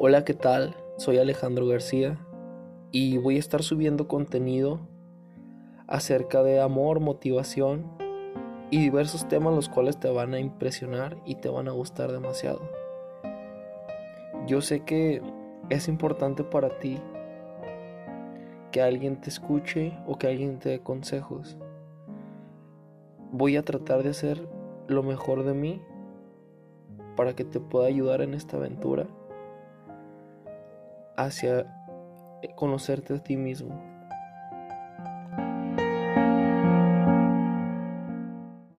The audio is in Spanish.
Hola, ¿qué tal? Soy Alejandro García y voy a estar subiendo contenido acerca de amor, motivación y diversos temas los cuales te van a impresionar y te van a gustar demasiado. Yo sé que es importante para ti que alguien te escuche o que alguien te dé consejos. Voy a tratar de hacer lo mejor de mí para que te pueda ayudar en esta aventura hacia conocerte a ti mismo.